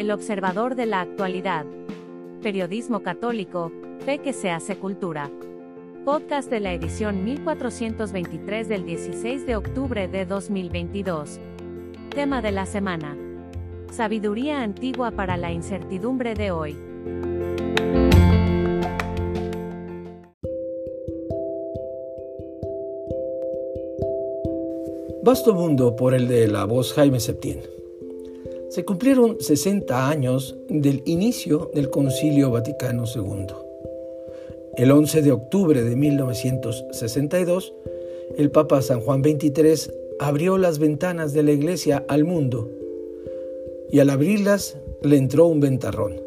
El observador de la actualidad. Periodismo católico, fe que se hace cultura. Podcast de la edición 1423 del 16 de octubre de 2022. Tema de la semana. Sabiduría antigua para la incertidumbre de hoy. Vasto mundo por el de la voz Jaime Septién. Se cumplieron 60 años del inicio del Concilio Vaticano II. El 11 de octubre de 1962, el Papa San Juan XXIII abrió las ventanas de la Iglesia al mundo y al abrirlas le entró un ventarrón.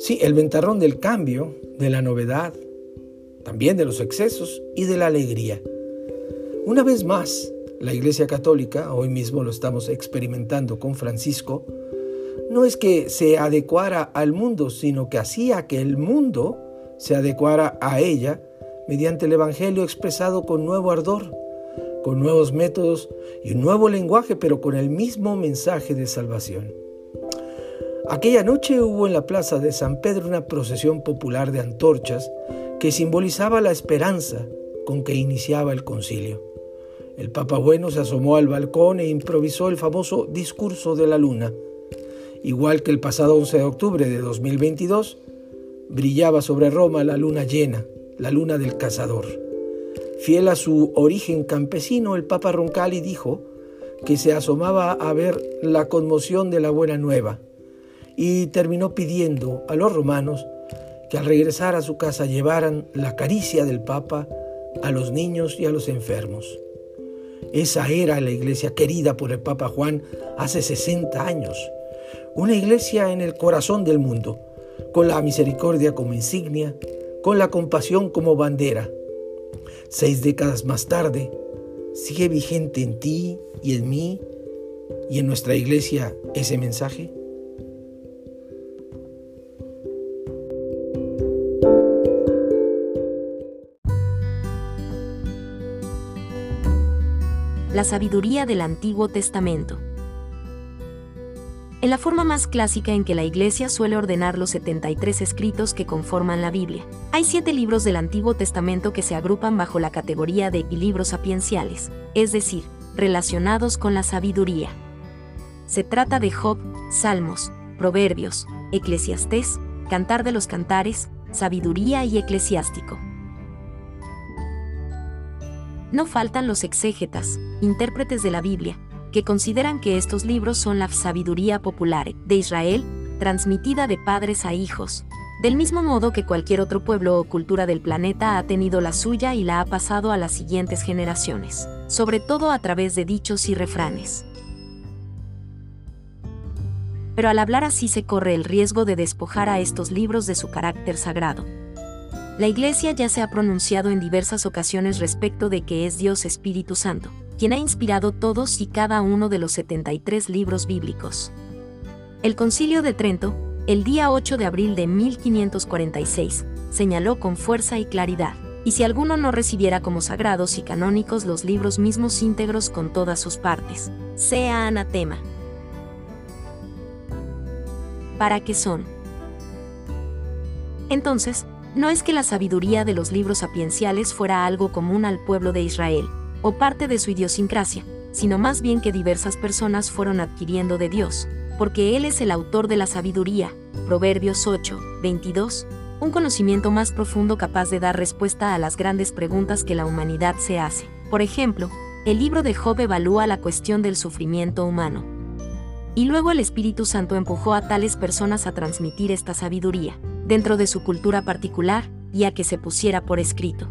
Sí, el ventarrón del cambio, de la novedad, también de los excesos y de la alegría. Una vez más, la Iglesia Católica, hoy mismo lo estamos experimentando con Francisco, no es que se adecuara al mundo, sino que hacía que el mundo se adecuara a ella mediante el Evangelio expresado con nuevo ardor, con nuevos métodos y un nuevo lenguaje, pero con el mismo mensaje de salvación. Aquella noche hubo en la plaza de San Pedro una procesión popular de antorchas que simbolizaba la esperanza con que iniciaba el concilio. El Papa Bueno se asomó al balcón e improvisó el famoso discurso de la luna. Igual que el pasado 11 de octubre de 2022, brillaba sobre Roma la luna llena, la luna del cazador. Fiel a su origen campesino, el Papa Roncalli dijo que se asomaba a ver la conmoción de la buena nueva y terminó pidiendo a los romanos que al regresar a su casa llevaran la caricia del Papa a los niños y a los enfermos. Esa era la iglesia querida por el Papa Juan hace 60 años. Una iglesia en el corazón del mundo, con la misericordia como insignia, con la compasión como bandera. Seis décadas más tarde, ¿sigue vigente en ti y en mí y en nuestra iglesia ese mensaje? La sabiduría del Antiguo Testamento. En la forma más clásica en que la Iglesia suele ordenar los 73 escritos que conforman la Biblia, hay siete libros del Antiguo Testamento que se agrupan bajo la categoría de libros sapienciales, es decir, relacionados con la sabiduría. Se trata de Job, Salmos, Proverbios, Eclesiastés, Cantar de los Cantares, Sabiduría y Eclesiástico. No faltan los exégetas, intérpretes de la Biblia, que consideran que estos libros son la sabiduría popular de Israel, transmitida de padres a hijos, del mismo modo que cualquier otro pueblo o cultura del planeta ha tenido la suya y la ha pasado a las siguientes generaciones, sobre todo a través de dichos y refranes. Pero al hablar así se corre el riesgo de despojar a estos libros de su carácter sagrado. La Iglesia ya se ha pronunciado en diversas ocasiones respecto de que es Dios Espíritu Santo, quien ha inspirado todos y cada uno de los 73 libros bíblicos. El Concilio de Trento, el día 8 de abril de 1546, señaló con fuerza y claridad, y si alguno no recibiera como sagrados y canónicos los libros mismos íntegros con todas sus partes, sea anatema. ¿Para qué son? Entonces, no es que la sabiduría de los libros sapienciales fuera algo común al pueblo de Israel, o parte de su idiosincrasia, sino más bien que diversas personas fueron adquiriendo de Dios, porque Él es el autor de la sabiduría, Proverbios 8, 22, un conocimiento más profundo capaz de dar respuesta a las grandes preguntas que la humanidad se hace. Por ejemplo, el libro de Job evalúa la cuestión del sufrimiento humano. Y luego el Espíritu Santo empujó a tales personas a transmitir esta sabiduría dentro de su cultura particular, y a que se pusiera por escrito.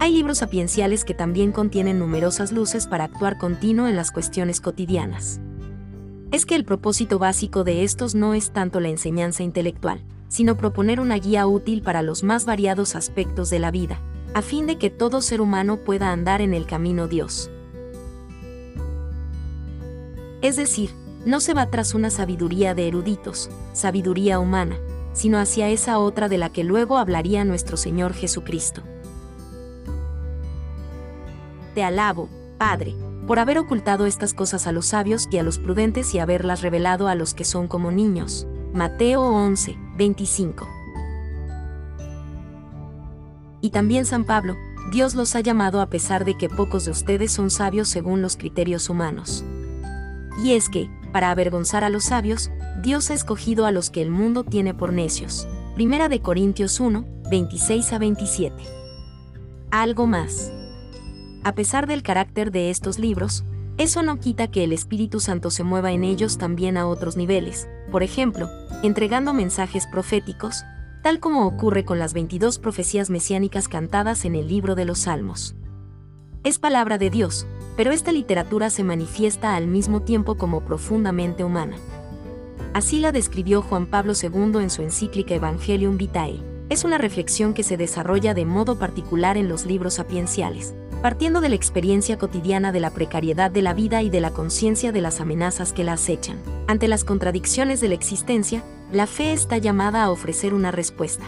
Hay libros sapienciales que también contienen numerosas luces para actuar continuo en las cuestiones cotidianas. Es que el propósito básico de estos no es tanto la enseñanza intelectual, sino proponer una guía útil para los más variados aspectos de la vida, a fin de que todo ser humano pueda andar en el camino Dios. Es decir, no se va tras una sabiduría de eruditos, sabiduría humana, sino hacia esa otra de la que luego hablaría nuestro Señor Jesucristo. Te alabo, Padre, por haber ocultado estas cosas a los sabios y a los prudentes y haberlas revelado a los que son como niños. Mateo 11, 25. Y también San Pablo, Dios los ha llamado a pesar de que pocos de ustedes son sabios según los criterios humanos. Y es que, para avergonzar a los sabios, Dios ha escogido a los que el mundo tiene por necios. Primera de Corintios 1, 26 a 27. Algo más. A pesar del carácter de estos libros, eso no quita que el Espíritu Santo se mueva en ellos también a otros niveles, por ejemplo, entregando mensajes proféticos, tal como ocurre con las 22 profecías mesiánicas cantadas en el libro de los Salmos. Es palabra de Dios, pero esta literatura se manifiesta al mismo tiempo como profundamente humana. Así la describió Juan Pablo II en su encíclica Evangelium Vitae. Es una reflexión que se desarrolla de modo particular en los libros sapienciales, partiendo de la experiencia cotidiana de la precariedad de la vida y de la conciencia de las amenazas que la acechan. Ante las contradicciones de la existencia, la fe está llamada a ofrecer una respuesta.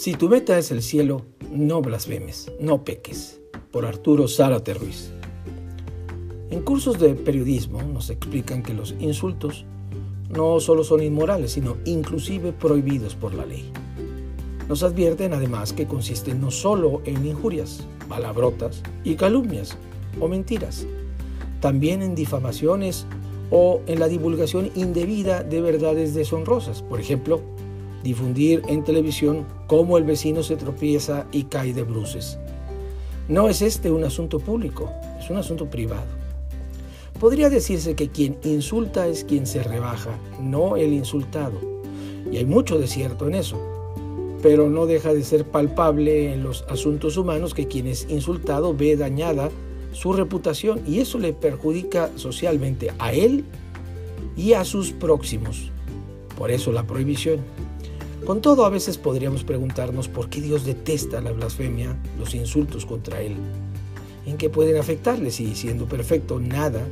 Si tu meta es el cielo, no blasfemes, no peques. Por Arturo Zárate Ruiz. En cursos de periodismo nos explican que los insultos no solo son inmorales, sino inclusive prohibidos por la ley. Nos advierten además que consisten no solo en injurias, palabrotas y calumnias o mentiras, también en difamaciones o en la divulgación indebida de verdades deshonrosas. Por ejemplo, difundir en televisión cómo el vecino se tropieza y cae de bruces. No es este un asunto público, es un asunto privado. Podría decirse que quien insulta es quien se rebaja, no el insultado. Y hay mucho de cierto en eso. Pero no deja de ser palpable en los asuntos humanos que quien es insultado ve dañada su reputación y eso le perjudica socialmente a él y a sus próximos. Por eso la prohibición. Con todo, a veces podríamos preguntarnos por qué Dios detesta la blasfemia, los insultos contra Él. ¿En qué pueden afectarle si, siendo perfecto, nada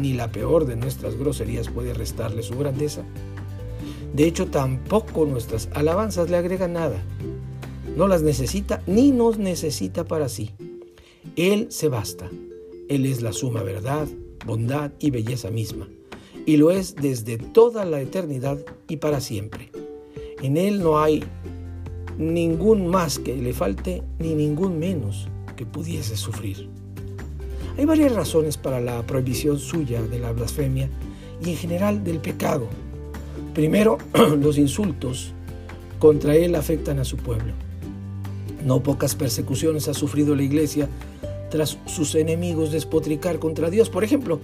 ni la peor de nuestras groserías puede restarle su grandeza. De hecho, tampoco nuestras alabanzas le agregan nada. No las necesita ni nos necesita para sí. Él se basta. Él es la suma verdad, bondad y belleza misma. Y lo es desde toda la eternidad y para siempre. En Él no hay ningún más que le falte ni ningún menos que pudiese sufrir. Hay varias razones para la prohibición suya de la blasfemia y en general del pecado. Primero, los insultos contra él afectan a su pueblo. No pocas persecuciones ha sufrido la iglesia tras sus enemigos despotricar contra Dios. Por ejemplo,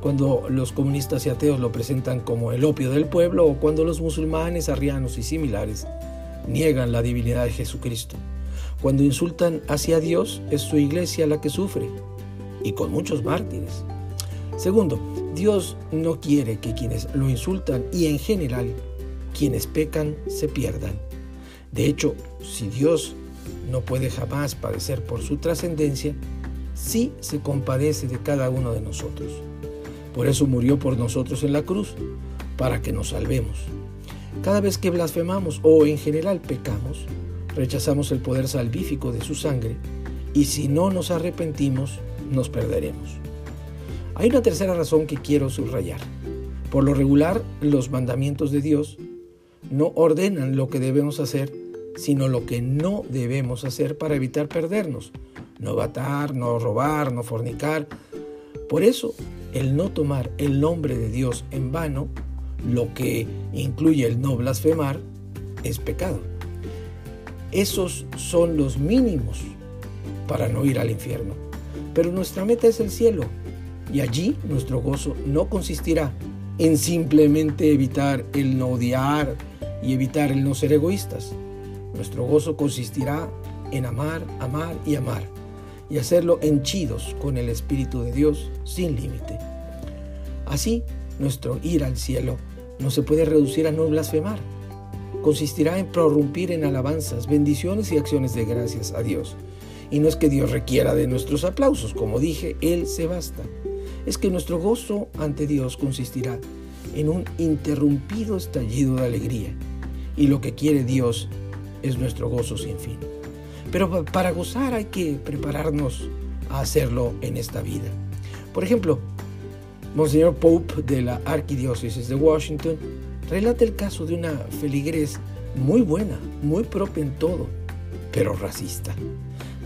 cuando los comunistas y ateos lo presentan como el opio del pueblo o cuando los musulmanes, arrianos y similares niegan la divinidad de Jesucristo. Cuando insultan hacia Dios, es su iglesia la que sufre y con muchos mártires. Segundo, Dios no quiere que quienes lo insultan y en general quienes pecan se pierdan. De hecho, si Dios no puede jamás padecer por su trascendencia, sí se compadece de cada uno de nosotros. Por eso murió por nosotros en la cruz, para que nos salvemos. Cada vez que blasfemamos o en general pecamos, rechazamos el poder salvífico de su sangre y si no nos arrepentimos, nos perderemos. Hay una tercera razón que quiero subrayar. Por lo regular, los mandamientos de Dios no ordenan lo que debemos hacer, sino lo que no debemos hacer para evitar perdernos. No matar, no robar, no fornicar. Por eso, el no tomar el nombre de Dios en vano, lo que incluye el no blasfemar, es pecado. Esos son los mínimos para no ir al infierno. Pero nuestra meta es el cielo y allí nuestro gozo no consistirá en simplemente evitar el no odiar y evitar el no ser egoístas. Nuestro gozo consistirá en amar, amar y amar y hacerlo henchidos con el Espíritu de Dios sin límite. Así, nuestro ir al cielo no se puede reducir a no blasfemar. Consistirá en prorrumpir en alabanzas, bendiciones y acciones de gracias a Dios y no es que Dios requiera de nuestros aplausos, como dije, Él se basta. Es que nuestro gozo ante Dios consistirá en un interrumpido estallido de alegría y lo que quiere Dios es nuestro gozo sin fin. Pero para gozar hay que prepararnos a hacerlo en esta vida. Por ejemplo, Monseñor Pope de la Arquidiócesis de Washington relata el caso de una feligres muy buena, muy propia en todo, pero racista.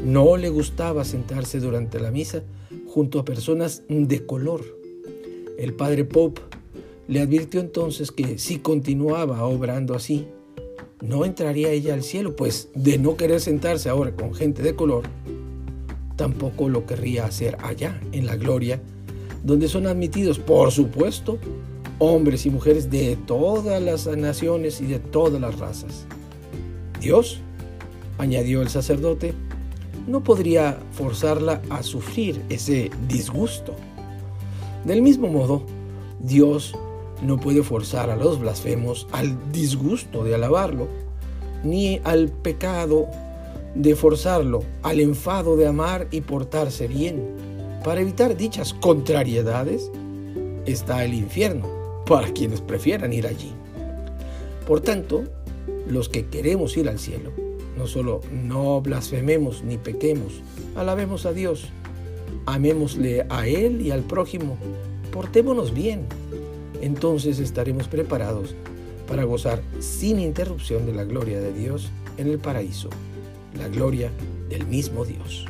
No le gustaba sentarse durante la misa junto a personas de color. El padre Pope le advirtió entonces que si continuaba obrando así, no entraría ella al cielo, pues de no querer sentarse ahora con gente de color, tampoco lo querría hacer allá, en la gloria, donde son admitidos, por supuesto, hombres y mujeres de todas las naciones y de todas las razas. Dios, añadió el sacerdote, no podría forzarla a sufrir ese disgusto. Del mismo modo, Dios no puede forzar a los blasfemos al disgusto de alabarlo, ni al pecado de forzarlo al enfado de amar y portarse bien. Para evitar dichas contrariedades está el infierno, para quienes prefieran ir allí. Por tanto, los que queremos ir al cielo, no solo no blasfememos ni pequemos, alabemos a Dios, amémosle a Él y al prójimo, portémonos bien, entonces estaremos preparados para gozar sin interrupción de la gloria de Dios en el paraíso, la gloria del mismo Dios.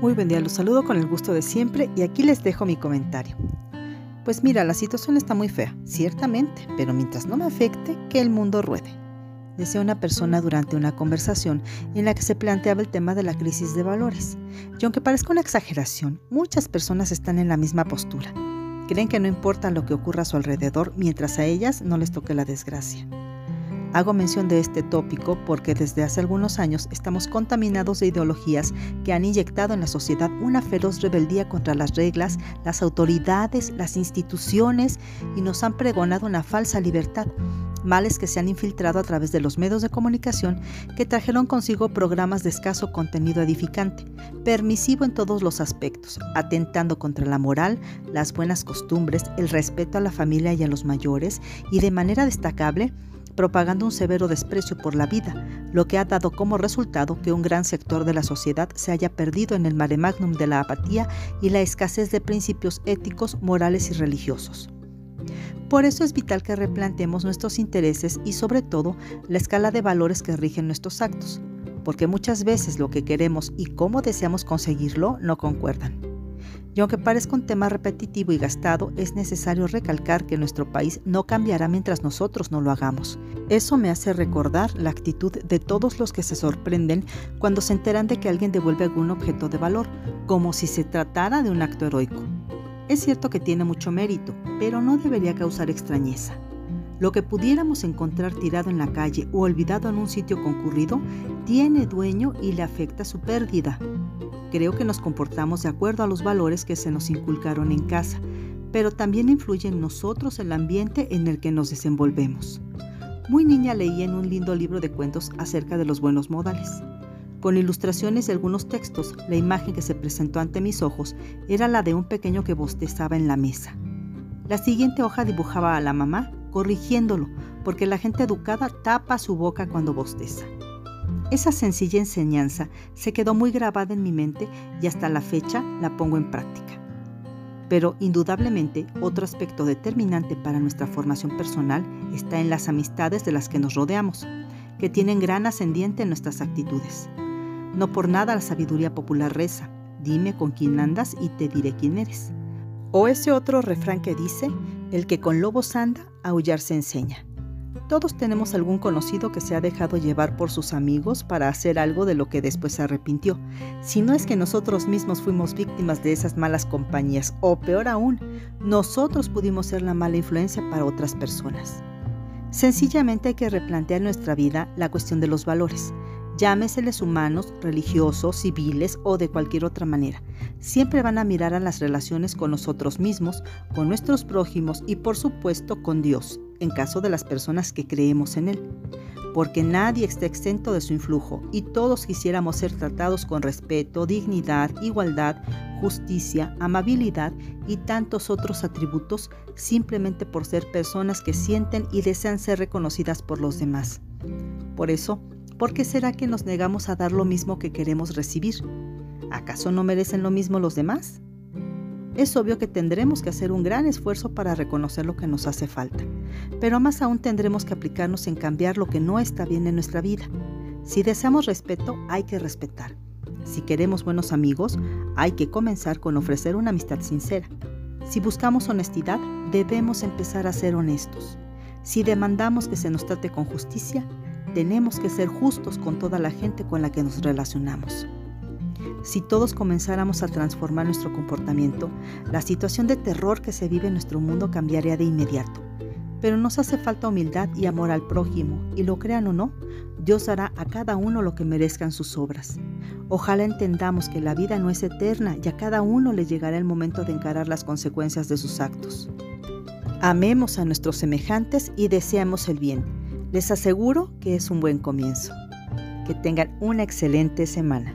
Muy buen día, los saludo con el gusto de siempre y aquí les dejo mi comentario. Pues mira, la situación está muy fea, ciertamente, pero mientras no me afecte, que el mundo ruede. Decía una persona durante una conversación en la que se planteaba el tema de la crisis de valores. Y aunque parezca una exageración, muchas personas están en la misma postura. Creen que no importa lo que ocurra a su alrededor mientras a ellas no les toque la desgracia. Hago mención de este tópico porque desde hace algunos años estamos contaminados de ideologías que han inyectado en la sociedad una feroz rebeldía contra las reglas, las autoridades, las instituciones y nos han pregonado una falsa libertad, males que se han infiltrado a través de los medios de comunicación que trajeron consigo programas de escaso contenido edificante, permisivo en todos los aspectos, atentando contra la moral, las buenas costumbres, el respeto a la familia y a los mayores y de manera destacable, propagando un severo desprecio por la vida, lo que ha dado como resultado que un gran sector de la sociedad se haya perdido en el mare magnum de la apatía y la escasez de principios éticos, morales y religiosos. Por eso es vital que replanteemos nuestros intereses y sobre todo la escala de valores que rigen nuestros actos, porque muchas veces lo que queremos y cómo deseamos conseguirlo no concuerdan. Y aunque parezca un tema repetitivo y gastado, es necesario recalcar que nuestro país no cambiará mientras nosotros no lo hagamos. Eso me hace recordar la actitud de todos los que se sorprenden cuando se enteran de que alguien devuelve algún objeto de valor, como si se tratara de un acto heroico. Es cierto que tiene mucho mérito, pero no debería causar extrañeza. Lo que pudiéramos encontrar tirado en la calle o olvidado en un sitio concurrido tiene dueño y le afecta su pérdida. Creo que nos comportamos de acuerdo a los valores que se nos inculcaron en casa, pero también influye en nosotros el ambiente en el que nos desenvolvemos. Muy niña leí en un lindo libro de cuentos acerca de los buenos modales. Con ilustraciones y algunos textos, la imagen que se presentó ante mis ojos era la de un pequeño que bostezaba en la mesa. La siguiente hoja dibujaba a la mamá corrigiéndolo, porque la gente educada tapa su boca cuando bosteza. Esa sencilla enseñanza se quedó muy grabada en mi mente y hasta la fecha la pongo en práctica. Pero indudablemente otro aspecto determinante para nuestra formación personal está en las amistades de las que nos rodeamos, que tienen gran ascendiente en nuestras actitudes. No por nada la sabiduría popular reza, dime con quién andas y te diré quién eres. O ese otro refrán que dice, el que con lobos anda, aullar se enseña. Todos tenemos algún conocido que se ha dejado llevar por sus amigos para hacer algo de lo que después se arrepintió. Si no es que nosotros mismos fuimos víctimas de esas malas compañías, o peor aún, nosotros pudimos ser la mala influencia para otras personas. Sencillamente hay que replantear nuestra vida la cuestión de los valores llámeseles humanos, religiosos, civiles o de cualquier otra manera. Siempre van a mirar a las relaciones con nosotros mismos, con nuestros prójimos y por supuesto con Dios, en caso de las personas que creemos en Él. porque nadie está exento de su influjo y todos quisiéramos ser tratados con respeto, dignidad, igualdad, justicia, amabilidad y tantos otros atributos simplemente por ser personas que sienten y desean ser reconocidas por los demás. Por eso, ¿por qué será que nos negamos a dar lo mismo que queremos recibir? ¿Acaso no merecen lo mismo los demás? Es obvio que tendremos que hacer un gran esfuerzo para reconocer lo que nos hace falta, pero más aún tendremos que aplicarnos en cambiar lo que no está bien en nuestra vida. Si deseamos respeto, hay que respetar. Si queremos buenos amigos, hay que comenzar con ofrecer una amistad sincera. Si buscamos honestidad, debemos empezar a ser honestos. Si demandamos que se nos trate con justicia, tenemos que ser justos con toda la gente con la que nos relacionamos. Si todos comenzáramos a transformar nuestro comportamiento, la situación de terror que se vive en nuestro mundo cambiaría de inmediato. Pero nos hace falta humildad y amor al prójimo, y lo crean o no, Dios hará a cada uno lo que merezcan sus obras. Ojalá entendamos que la vida no es eterna y a cada uno le llegará el momento de encarar las consecuencias de sus actos. Amemos a nuestros semejantes y deseamos el bien. Les aseguro que es un buen comienzo. Que tengan una excelente semana.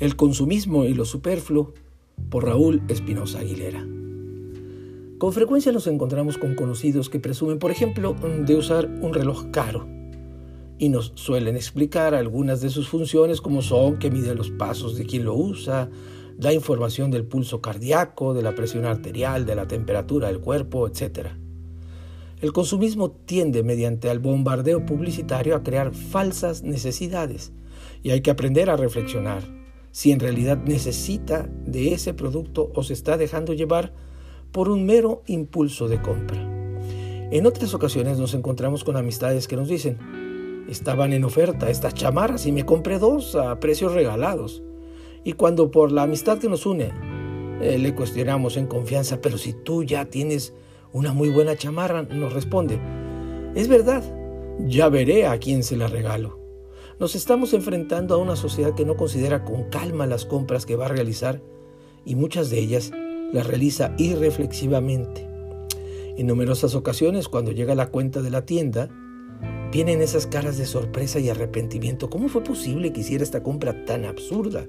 El consumismo y lo superfluo por Raúl Espinosa Aguilera. Con frecuencia nos encontramos con conocidos que presumen, por ejemplo, de usar un reloj caro y nos suelen explicar algunas de sus funciones como son que mide los pasos de quien lo usa, da información del pulso cardíaco, de la presión arterial, de la temperatura del cuerpo, etc. El consumismo tiende mediante el bombardeo publicitario a crear falsas necesidades y hay que aprender a reflexionar si en realidad necesita de ese producto o se está dejando llevar por un mero impulso de compra. En otras ocasiones nos encontramos con amistades que nos dicen, estaban en oferta estas chamarras y me compré dos a precios regalados. Y cuando por la amistad que nos une eh, le cuestionamos en confianza, pero si tú ya tienes una muy buena chamarra, nos responde, es verdad, ya veré a quién se la regalo. Nos estamos enfrentando a una sociedad que no considera con calma las compras que va a realizar y muchas de ellas las realiza irreflexivamente. En numerosas ocasiones, cuando llega la cuenta de la tienda, vienen esas caras de sorpresa y arrepentimiento. ¿Cómo fue posible que hiciera esta compra tan absurda?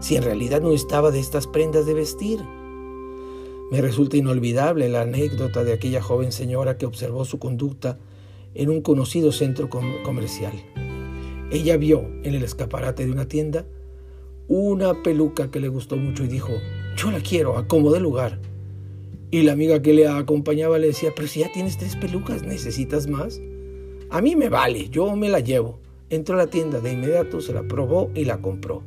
Si en realidad no estaba de estas prendas de vestir. Me resulta inolvidable la anécdota de aquella joven señora que observó su conducta en un conocido centro comercial. Ella vio en el escaparate de una tienda una peluca que le gustó mucho y dijo, yo la quiero, acomode lugar. Y la amiga que le acompañaba le decía, pero si ya tienes tres pelucas, ¿necesitas más? A mí me vale, yo me la llevo. Entró a la tienda de inmediato, se la probó y la compró.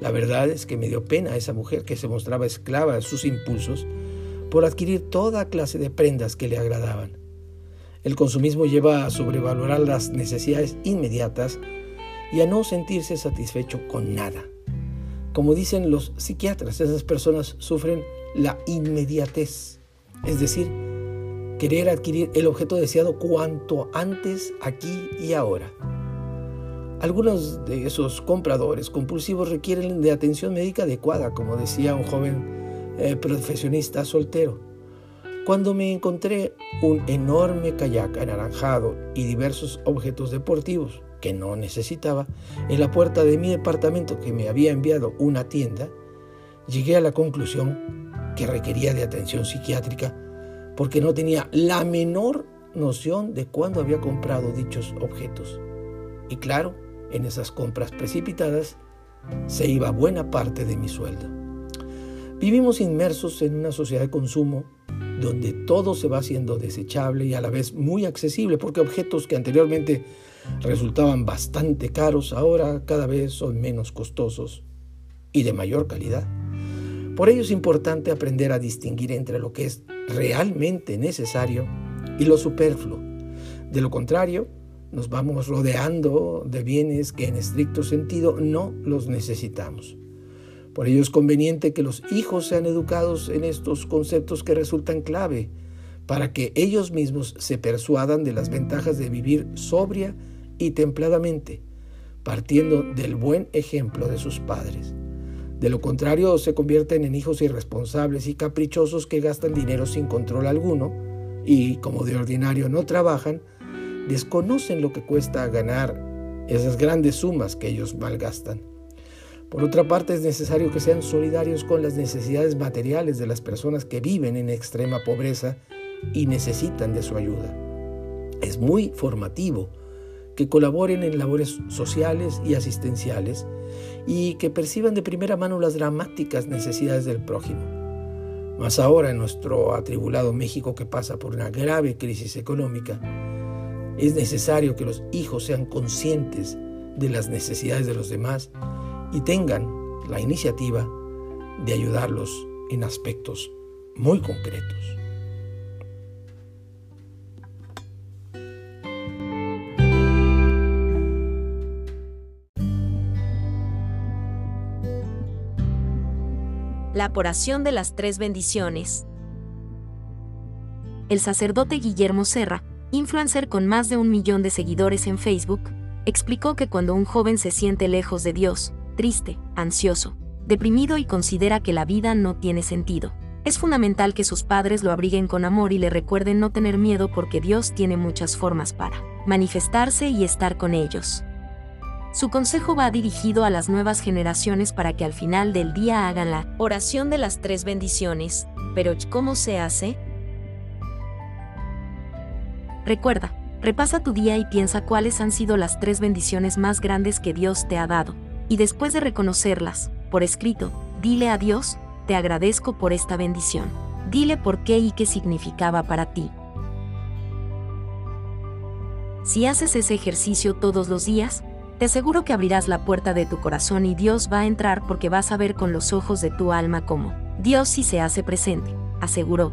La verdad es que me dio pena a esa mujer que se mostraba esclava de sus impulsos por adquirir toda clase de prendas que le agradaban. El consumismo lleva a sobrevalorar las necesidades inmediatas y a no sentirse satisfecho con nada. Como dicen los psiquiatras, esas personas sufren la inmediatez, es decir, querer adquirir el objeto deseado cuanto antes, aquí y ahora. Algunos de esos compradores compulsivos requieren de atención médica adecuada, como decía un joven eh, profesionista soltero. Cuando me encontré un enorme kayak anaranjado y diversos objetos deportivos, que no necesitaba, en la puerta de mi departamento que me había enviado una tienda, llegué a la conclusión que requería de atención psiquiátrica porque no tenía la menor noción de cuándo había comprado dichos objetos. Y claro, en esas compras precipitadas se iba buena parte de mi sueldo. Vivimos inmersos en una sociedad de consumo donde todo se va haciendo desechable y a la vez muy accesible, porque objetos que anteriormente resultaban bastante caros, ahora cada vez son menos costosos y de mayor calidad. Por ello es importante aprender a distinguir entre lo que es realmente necesario y lo superfluo. De lo contrario, nos vamos rodeando de bienes que en estricto sentido no los necesitamos. Por ello es conveniente que los hijos sean educados en estos conceptos que resultan clave para que ellos mismos se persuadan de las ventajas de vivir sobria y templadamente, partiendo del buen ejemplo de sus padres. De lo contrario, se convierten en hijos irresponsables y caprichosos que gastan dinero sin control alguno y, como de ordinario no trabajan, desconocen lo que cuesta ganar esas grandes sumas que ellos malgastan. Por otra parte, es necesario que sean solidarios con las necesidades materiales de las personas que viven en extrema pobreza y necesitan de su ayuda. Es muy formativo que colaboren en labores sociales y asistenciales y que perciban de primera mano las dramáticas necesidades del prójimo. Más ahora en nuestro atribulado México que pasa por una grave crisis económica, es necesario que los hijos sean conscientes de las necesidades de los demás y tengan la iniciativa de ayudarlos en aspectos muy concretos. De las tres bendiciones. El sacerdote Guillermo Serra, influencer con más de un millón de seguidores en Facebook, explicó que cuando un joven se siente lejos de Dios, triste, ansioso, deprimido y considera que la vida no tiene sentido, es fundamental que sus padres lo abriguen con amor y le recuerden no tener miedo porque Dios tiene muchas formas para manifestarse y estar con ellos. Su consejo va dirigido a las nuevas generaciones para que al final del día hagan la oración de las tres bendiciones. Pero ¿cómo se hace? Recuerda, repasa tu día y piensa cuáles han sido las tres bendiciones más grandes que Dios te ha dado. Y después de reconocerlas, por escrito, dile a Dios, te agradezco por esta bendición. Dile por qué y qué significaba para ti. Si haces ese ejercicio todos los días, te aseguro que abrirás la puerta de tu corazón y Dios va a entrar porque vas a ver con los ojos de tu alma cómo Dios sí se hace presente, aseguró.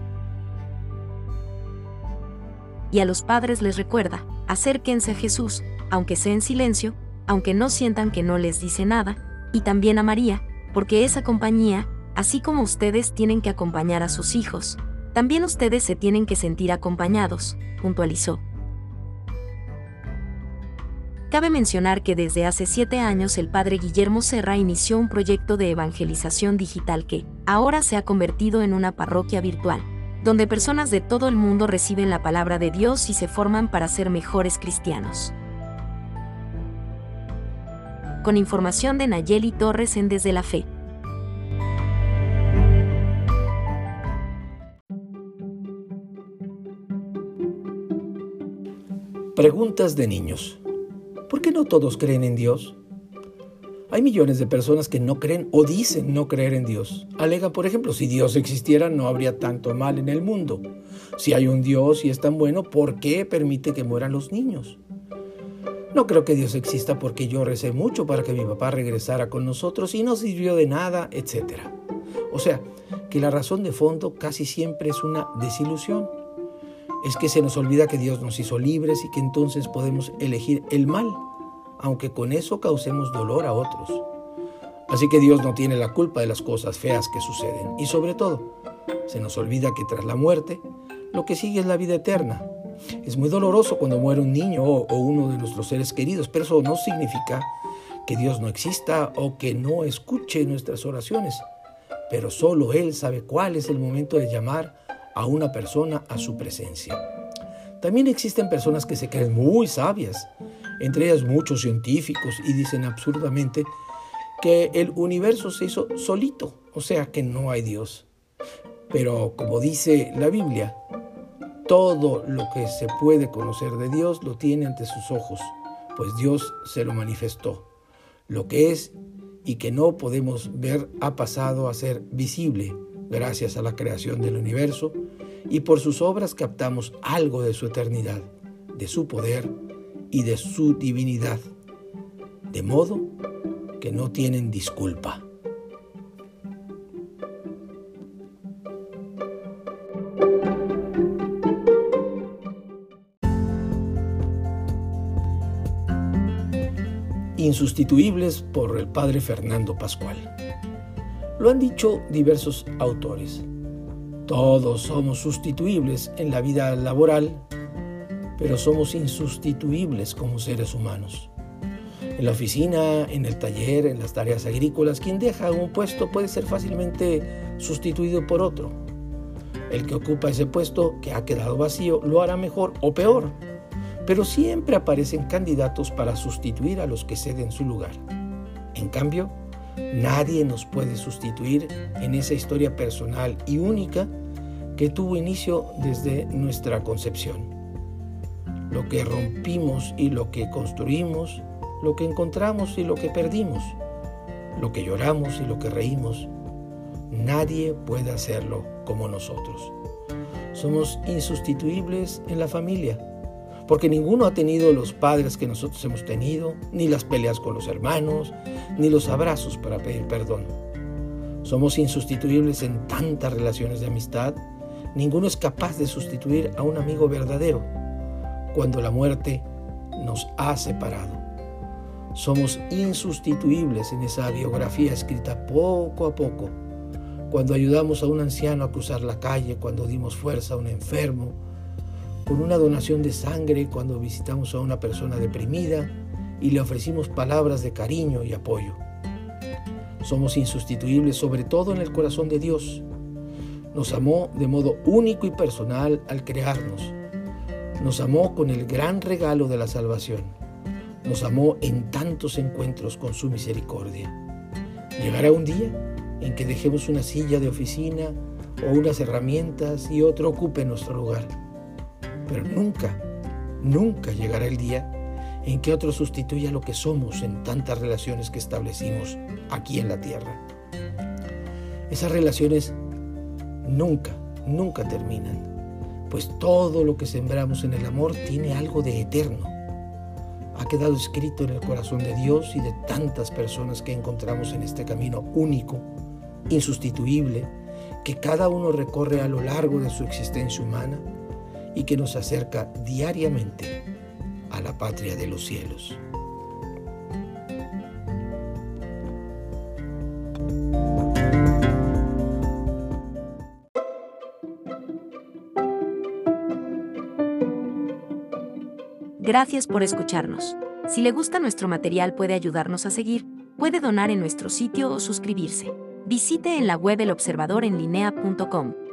Y a los padres les recuerda, acérquense a Jesús, aunque sea en silencio, aunque no sientan que no les dice nada, y también a María, porque esa compañía, así como ustedes tienen que acompañar a sus hijos, también ustedes se tienen que sentir acompañados, puntualizó. Cabe mencionar que desde hace siete años el padre Guillermo Serra inició un proyecto de evangelización digital que, ahora se ha convertido en una parroquia virtual, donde personas de todo el mundo reciben la palabra de Dios y se forman para ser mejores cristianos. Con información de Nayeli Torres en Desde la Fe. Preguntas de niños. ¿Por qué no todos creen en Dios? Hay millones de personas que no creen o dicen no creer en Dios. Alega, por ejemplo, si Dios existiera no habría tanto mal en el mundo. Si hay un Dios y es tan bueno, ¿por qué permite que mueran los niños? No creo que Dios exista porque yo recé mucho para que mi papá regresara con nosotros y no sirvió de nada, etc. O sea, que la razón de fondo casi siempre es una desilusión es que se nos olvida que Dios nos hizo libres y que entonces podemos elegir el mal, aunque con eso causemos dolor a otros. Así que Dios no tiene la culpa de las cosas feas que suceden. Y sobre todo, se nos olvida que tras la muerte, lo que sigue es la vida eterna. Es muy doloroso cuando muere un niño o, uno de nuestros seres queridos, pero eso no significa que Dios no exista o que no escuche nuestras oraciones. Pero solo Él sabe cuál es el momento de llamar a una persona a su presencia. También existen personas que se creen muy sabias, entre ellas muchos científicos, y dicen absurdamente que el universo se hizo solito, o sea que no hay Dios. Pero como dice la Biblia, todo lo que se puede conocer de Dios lo tiene ante sus ojos, pues Dios se lo manifestó. Lo que es y que no podemos ver ha pasado a ser visible gracias a la creación del universo, y por sus obras captamos algo de su eternidad, de su poder y de su divinidad, de modo que no tienen disculpa. Insustituibles por el padre Fernando Pascual. Lo han dicho diversos autores. Todos somos sustituibles en la vida laboral, pero somos insustituibles como seres humanos. En la oficina, en el taller, en las tareas agrícolas, quien deja un puesto puede ser fácilmente sustituido por otro. El que ocupa ese puesto que ha quedado vacío lo hará mejor o peor, pero siempre aparecen candidatos para sustituir a los que ceden su lugar. En cambio, nadie nos puede sustituir en esa historia personal y única que tuvo inicio desde nuestra concepción. Lo que rompimos y lo que construimos, lo que encontramos y lo que perdimos, lo que lloramos y lo que reímos, nadie puede hacerlo como nosotros. Somos insustituibles en la familia, porque ninguno ha tenido los padres que nosotros hemos tenido, ni las peleas con los hermanos, ni los abrazos para pedir perdón. Somos insustituibles en tantas relaciones de amistad, ninguno es capaz de sustituir a un amigo verdadero cuando la muerte nos ha separado. Somos insustituibles en esa biografía escrita poco a poco cuando ayudamos a un anciano a cruzar la calle, cuando dimos fuerza a un enfermo, con una donación de sangre, cuando visitamos a una persona deprimida y le ofrecimos palabras de cariño y apoyo. Somos insustituibles sobre todo en el corazón de Dios. Nos amó de modo único y personal al crearnos. Nos amó con el gran regalo de la salvación. Nos amó en tantos encuentros con su misericordia. Llegará un día en que dejemos una silla de oficina o unas herramientas y otro ocupe nuestro lugar. Pero nunca, nunca llegará el día en que otro sustituya lo que somos en tantas relaciones que establecimos aquí en la tierra. Esas relaciones nunca, nunca terminan, pues todo lo que sembramos en el amor tiene algo de eterno. Ha quedado escrito en el corazón de Dios y de tantas personas que encontramos en este camino único insustituible, que cada uno recorre a lo largo de su existencia humana y que nos acerca diariamente a la patria de los cielos. Gracias por escucharnos. Si le gusta nuestro material puede ayudarnos a seguir, puede donar en nuestro sitio o suscribirse. Visite en la web elobservadorenlinea.com.